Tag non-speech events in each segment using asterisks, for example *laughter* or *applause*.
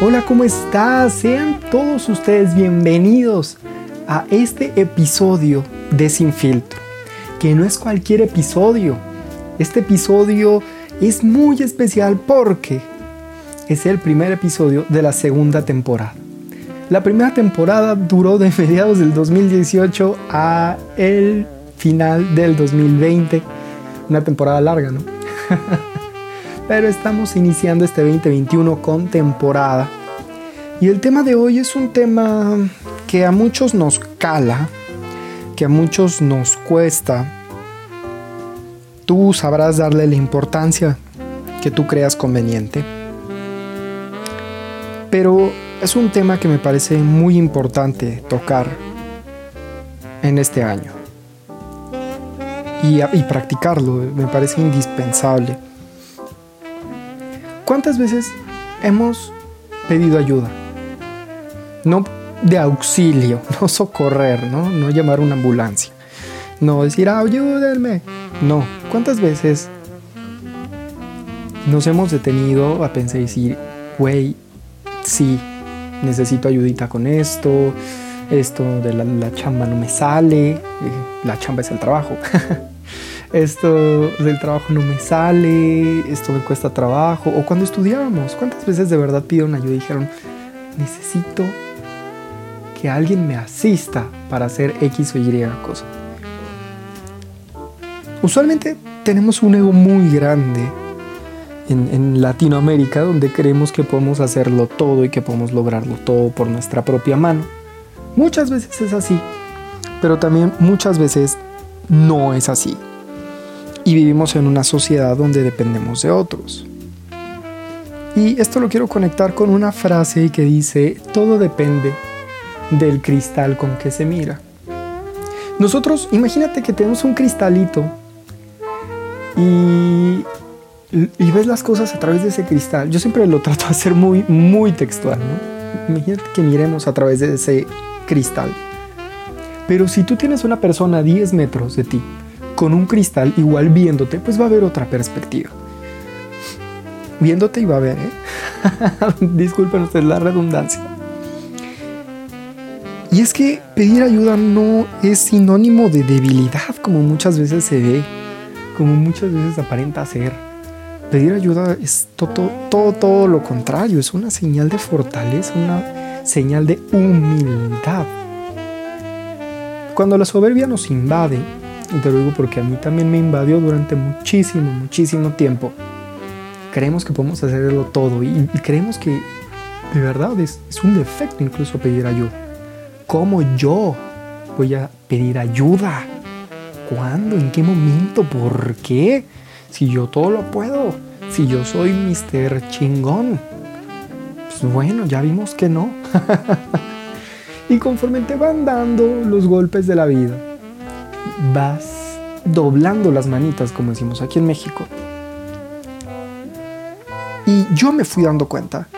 Hola, ¿cómo estás? Sean todos ustedes bienvenidos a este episodio de Sin Filtro, que no es cualquier episodio. Este episodio es muy especial porque es el primer episodio de la segunda temporada. La primera temporada duró de *laughs* mediados del 2018 a el final del 2020. Una temporada larga, ¿no? *laughs* Pero estamos iniciando este 2021 con temporada. Y el tema de hoy es un tema que a muchos nos cala, que a muchos nos cuesta. Tú sabrás darle la importancia que tú creas conveniente. Pero es un tema que me parece muy importante tocar en este año. Y, y, practicarlo me parece indispensable. ¿Cuántas veces hemos pedido ayuda? No de auxilio, *laughs* no socorrer, ¿no? No llamar una ambulancia. No decir, ayúdenme. No. ¿Cuántas veces nos hemos detenido a pensar y decir, güey, sí, necesito ayudita con esto, esto de la, chamba no me sale, eh, la chamba es el trabajo, *laughs* esto del trabajo no me sale, esto me cuesta trabajo, o cuando estudiábamos, ¿cuántas veces de verdad pidieron ayuda y dijeron, necesito que alguien me asista para hacer X o Y cosa? Usualmente tenemos un ego muy grande en, Latinoamérica donde creemos que podemos hacerlo todo y que podemos lograrlo todo por nuestra propia mano. Muchas veces es así, pero también muchas veces no es así. Y vivimos en una sociedad donde dependemos de otros. Y esto lo quiero conectar con una frase que dice, todo depende del cristal con que se mira. Nosotros, imagínate que tenemos un cristalito y y ves las cosas a través de ese cristal. Yo siempre lo trato de hacer muy, muy textual. Imagínate que miremos a través de ese cristal. Pero si tú tienes una persona a 10 metros de ti, con un cristal igual viéndote, pues va a haber otra perspectiva. Viéndote y va a ver, ¿eh? *laughs* Disculpen ustedes la redundancia. Y es que pedir ayuda no es sinónimo de debilidad como muchas veces se ve, como muchas veces aparenta ser pedir ayuda es todo, todo, todo lo contrario, es una señal de fortaleza, una señal de humildad. Cuando la soberbia nos invade, te lo digo porque a mí también me invadió durante muchísimo, muchísimo tiempo, creemos que podemos hacerlo todo y, creemos que de verdad es, es un defecto incluso pedir ayuda. ¿Cómo yo voy a pedir ayuda? ¿Cuándo? ¿En qué momento? ¿Por qué? Si yo todo lo puedo, si yo soy Mr. Chingón. Pues bueno, ya vimos que no. *laughs* y conforme te van dando los golpes de la vida, vas doblando las manitas, como decimos aquí en México. Y yo me fui dando cuenta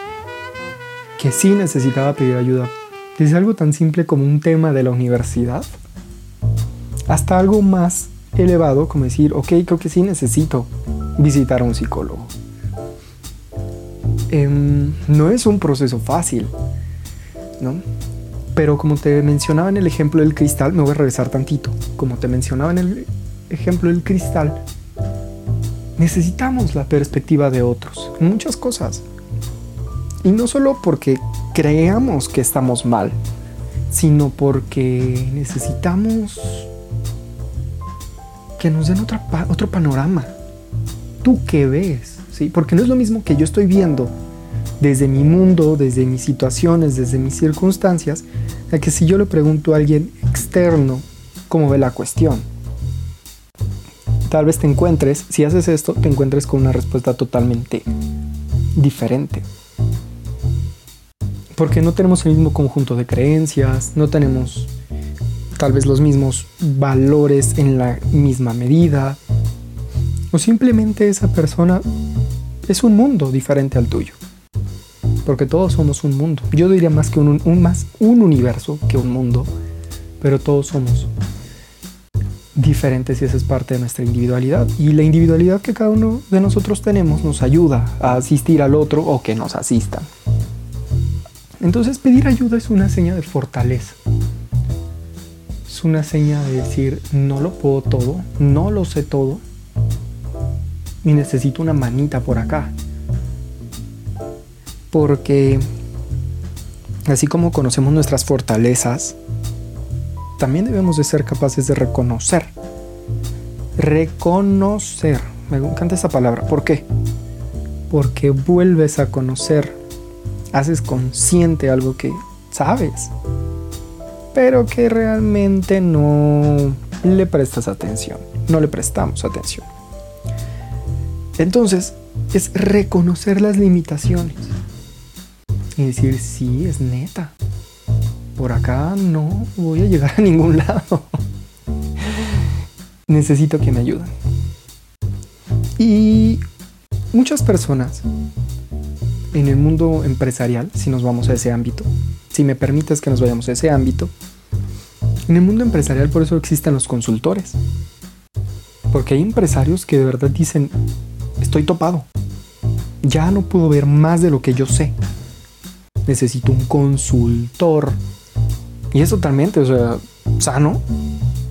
que sí necesitaba pedir ayuda. Desde algo tan simple como un tema de la universidad hasta algo más elevado como decir, ok, creo que sí necesito visitar a un psicólogo. Em, no es un proceso fácil, ¿no? Pero como te mencionaba en el ejemplo del cristal, me voy a regresar tantito. Como te mencionaba en el ejemplo del cristal, necesitamos la perspectiva de otros muchas cosas. Y no solo porque creamos que estamos mal, sino porque necesitamos que nos den otro panorama. ¿Tú qué ves? ¿Sí? Porque no es lo mismo que yo estoy viendo desde mi mundo, desde mis situaciones, desde mis circunstancias, a que si yo le pregunto a alguien externo cómo ve la cuestión. Tal vez te encuentres, si haces esto, te encuentres con una respuesta totalmente diferente. Porque no tenemos el mismo conjunto de creencias, no tenemos tal vez los mismos valores en la misma medida, o simplemente esa persona es un mundo diferente al tuyo. Porque todos somos un mundo. Yo diría más que un, más un universo que un mundo, pero todos somos diferentes y esa es parte de nuestra individualidad. Y la individualidad que cada uno de nosotros tenemos nos ayuda a asistir al otro o que nos asistan. Entonces pedir ayuda es una seña de fortaleza. Es una seña de decir, no lo puedo todo, no lo sé todo y necesito una manita por acá. Porque así como conocemos nuestras fortalezas, también debemos de ser capaces de reconocer. Reconocer. Me encanta esa palabra. ¿Por qué? Porque vuelves a conocer. Haces consciente algo que sabes. Pero que realmente no le prestas atención. No le prestamos atención. Entonces, es reconocer las limitaciones. Y decir, sí, es neta por acá no voy a llegar a ningún *laughs* lado. Necesito que me ayuden. Y muchas personas en el mundo empresarial, si nos vamos a ese ámbito, si me permites que nos vayamos a ese ámbito, en el mundo empresarial por eso existen los consultores. Porque hay empresarios que de verdad dicen, estoy topado, ya no puedo ver más de lo que yo sé. Necesito un consultor y es totalmente, o sea, sano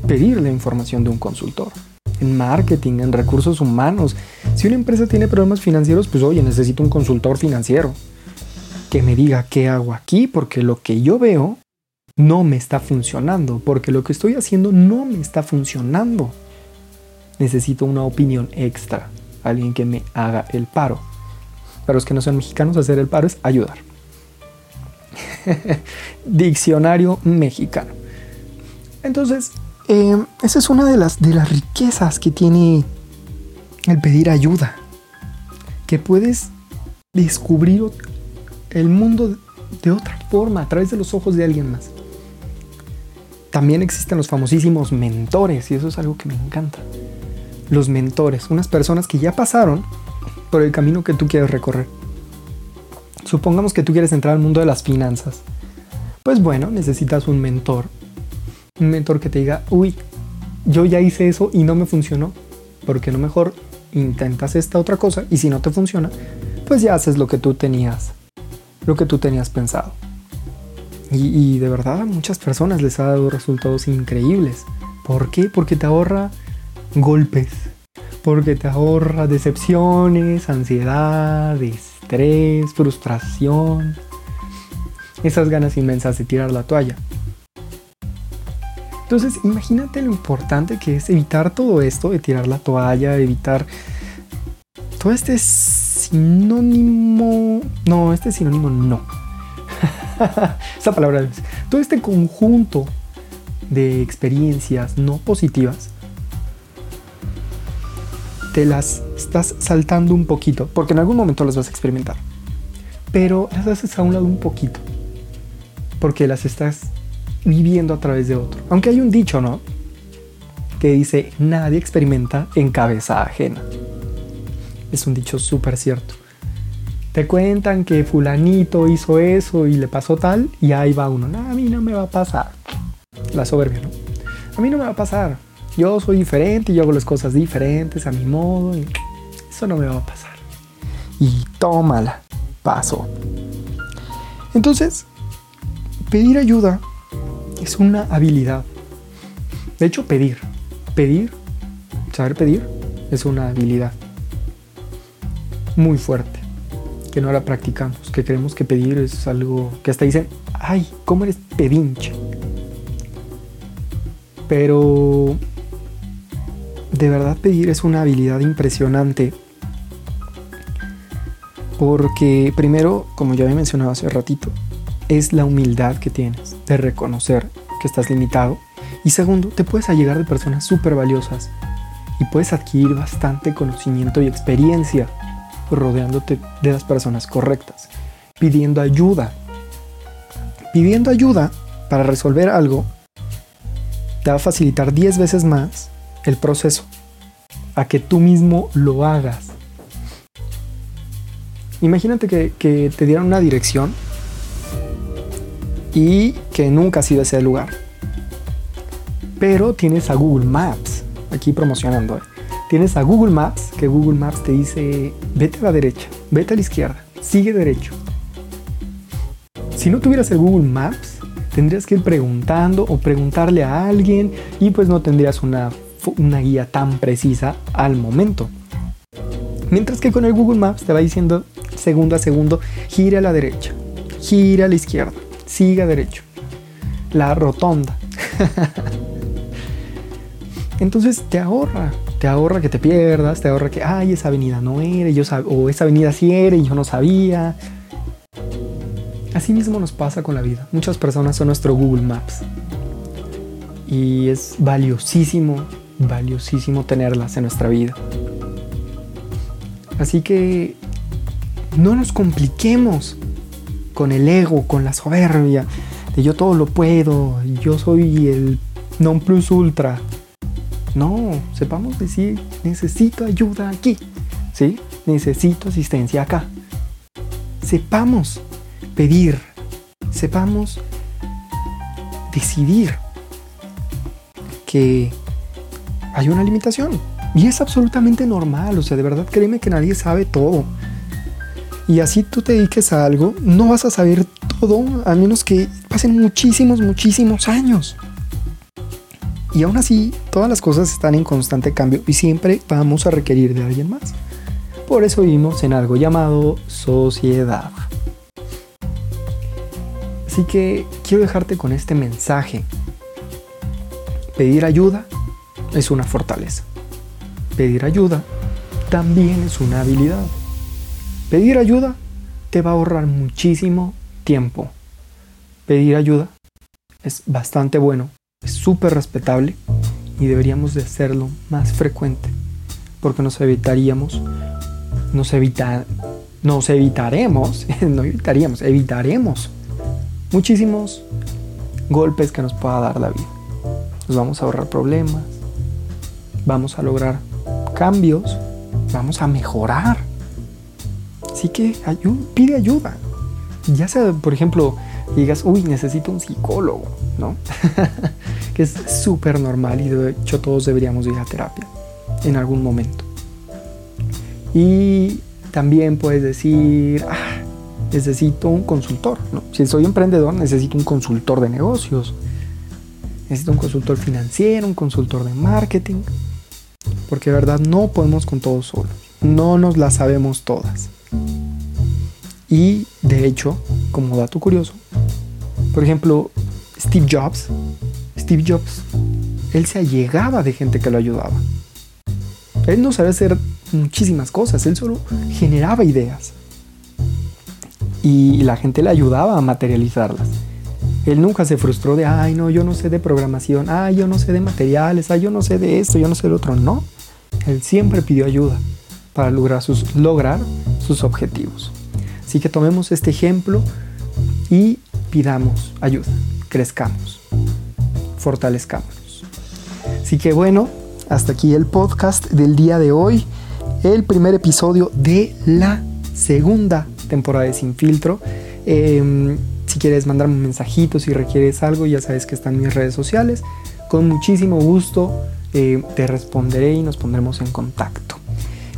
pedir la información de un consultor. En marketing, en recursos humanos. Si una empresa tiene problemas financieros, pues oye, necesito un consultor financiero que me diga qué hago aquí, porque lo que yo veo no me está funcionando, porque lo que estoy haciendo no me está funcionando. Necesito una opinión extra, alguien que me haga el paro. Para los que no son mexicanos, hacer el paro es ayudar. *laughs* Diccionario mexicano. Entonces, eh, esa es una de las, de las riquezas que tiene el pedir ayuda. Que puedes descubrir el mundo de otra forma a través de los ojos de alguien más. También existen los famosísimos mentores y eso es algo que me encanta. Los mentores, unas personas que ya pasaron por el camino que tú quieres recorrer. Supongamos que tú quieres entrar al mundo de las finanzas. Pues bueno, necesitas un mentor. Un mentor que te diga, uy, yo ya hice eso y no me funcionó. Porque no mejor intentas esta otra cosa y si no te funciona, pues ya haces lo que tú tenías, lo que tú tenías pensado. Y, y de verdad a muchas personas les ha dado resultados increíbles. ¿Por qué? Porque te ahorra golpes, porque te ahorra decepciones, ansiedades, estrés, frustración, esas ganas inmensas de tirar la toalla. Entonces, imagínate lo importante que es evitar todo esto, de tirar la toalla, evitar todo este sinónimo, no, este sinónimo no. *laughs* Esa palabra es, todo este conjunto de experiencias no positivas te las estás saltando un poquito, porque en algún momento las vas a experimentar. Pero las haces a un lado un poquito, porque las estás viviendo a través de otro. Aunque hay un dicho, ¿no? Que dice, nadie experimenta en cabeza ajena. Es un dicho súper cierto. Te cuentan que fulanito hizo eso y le pasó tal, y ahí va uno, a mí no me va a pasar. La soberbia, ¿no? A mí no me va a pasar yo soy diferente, yo hago las cosas diferentes a mi modo y eso no me va a pasar. Y tómala, paso. Entonces, pedir ayuda es una habilidad. De hecho, pedir, pedir, saber pedir es una habilidad muy fuerte que no la practicamos, que creemos que pedir es algo que hasta dicen, ay, ¿cómo eres pedinche? Pero de verdad pedir es una habilidad impresionante. Porque primero, como ya había mencionado hace ratito, es la humildad que tienes de reconocer que estás limitado. Y segundo, te puedes allegar de personas súper valiosas y puedes adquirir bastante conocimiento y experiencia rodeándote de las personas correctas, pidiendo ayuda. Pidiendo ayuda para resolver algo te va a facilitar 10 veces más el proceso, a que tú mismo lo hagas. Imagínate que, te dieran una dirección y que nunca has ido a ese lugar. Pero tienes a Google Maps. aquí promocionando. ¿eh? Tienes a Google Maps, que Google Maps te dice, vete a la derecha, vete a la izquierda, sigue derecho. Si no tuvieras el Google Maps, tendrías que ir preguntando o preguntarle a alguien y pues no tendrías una, una guía tan precisa al momento. Mientras que con el Google Maps te va diciendo segundo a segundo, gira a la derecha, gira a la izquierda, siga derecho. La rotonda. *laughs* Entonces te ahorra, te ahorra que te pierdas, te ahorra que, ay, esa avenida no era, yo o esa avenida sí era y yo no sabía. Así mismo nos pasa con la vida. Muchas personas son nuestro Google Maps. Y es valiosísimo, valiosísimo tenerlas en nuestra vida. Así que no nos compliquemos con el ego, con la soberbia, de yo todo lo puedo, yo soy el non plus ultra. No, sepamos decir, necesito ayuda aquí, ¿sí? Necesito asistencia acá. Sepamos pedir, sepamos decidir que hay una limitación. Y es absolutamente normal, o sea, de verdad créeme que nadie sabe todo. Y así tú te dediques a algo, no vas a saber todo a menos que pasen muchísimos, muchísimos años. Y aún así, todas las cosas están en constante cambio y siempre vamos a requerir de alguien más. Por eso vivimos en algo llamado sociedad. Así que quiero dejarte con este mensaje. Pedir ayuda es una fortaleza. Pedir ayuda también es una habilidad. Pedir ayuda te va a ahorrar muchísimo tiempo. Pedir ayuda es bastante bueno es súper respetable y deberíamos de hacerlo más frecuente porque nos evitaríamos, nos, evita, nos evitaremos, *laughs* no evitaríamos, evitaremos muchísimos golpes que nos pueda dar la vida. Nos vamos a ahorrar problemas, vamos a lograr cambios, vamos a mejorar. Así que pide ayuda. Ya sea, por ejemplo, digas, uy, necesito un psicólogo, ¿no? *laughs* que es súper normal y de hecho todos deberíamos ir a terapia en algún momento. Y también puedes decir, ah, necesito un consultor, ¿no? Si soy emprendedor, necesito un consultor de negocios, necesito un consultor financiero, un consultor de marketing, porque de verdad no podemos con todos solos, no nos las sabemos todas. Y de hecho, como dato curioso, por ejemplo, Steve Jobs, Steve Jobs, él se allegaba de gente que lo ayudaba. Él no sabía hacer muchísimas cosas, él solo generaba ideas. Y la gente le ayudaba a materializarlas. Él nunca se frustró de, ay, no, yo no sé de programación, ay, yo no sé de materiales, ay, yo no sé de esto, yo no sé de otro. No, él siempre pidió ayuda para lograr sus, objetivos. Así que tomemos este ejemplo y pidamos ayuda, crezcamos, fortalezcámonos. Así que bueno, hasta aquí el podcast del día de hoy, el primer episodio de la segunda temporada de Sin Filtro. Em, si quieres mandarme un mensajito, si requieres algo, ya sabes que están mis redes sociales. Con muchísimo gusto eh, te responderé y nos pondremos en contacto.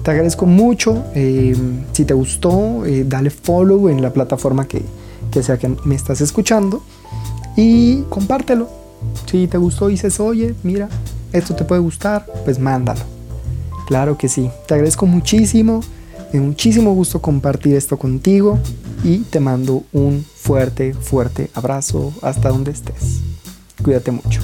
Te agradezco mucho. Em, si te gustó, eh, dale follow en la plataforma que, que sea que me estás escuchando y compártelo. Si te gustó dices, oye, mira, esto te puede gustar, pues mándalo. Claro que sí. Te agradezco muchísimo. Muchísimo gusto compartir esto contigo y te mando un fuerte, fuerte abrazo hasta donde estés. Cuídate mucho.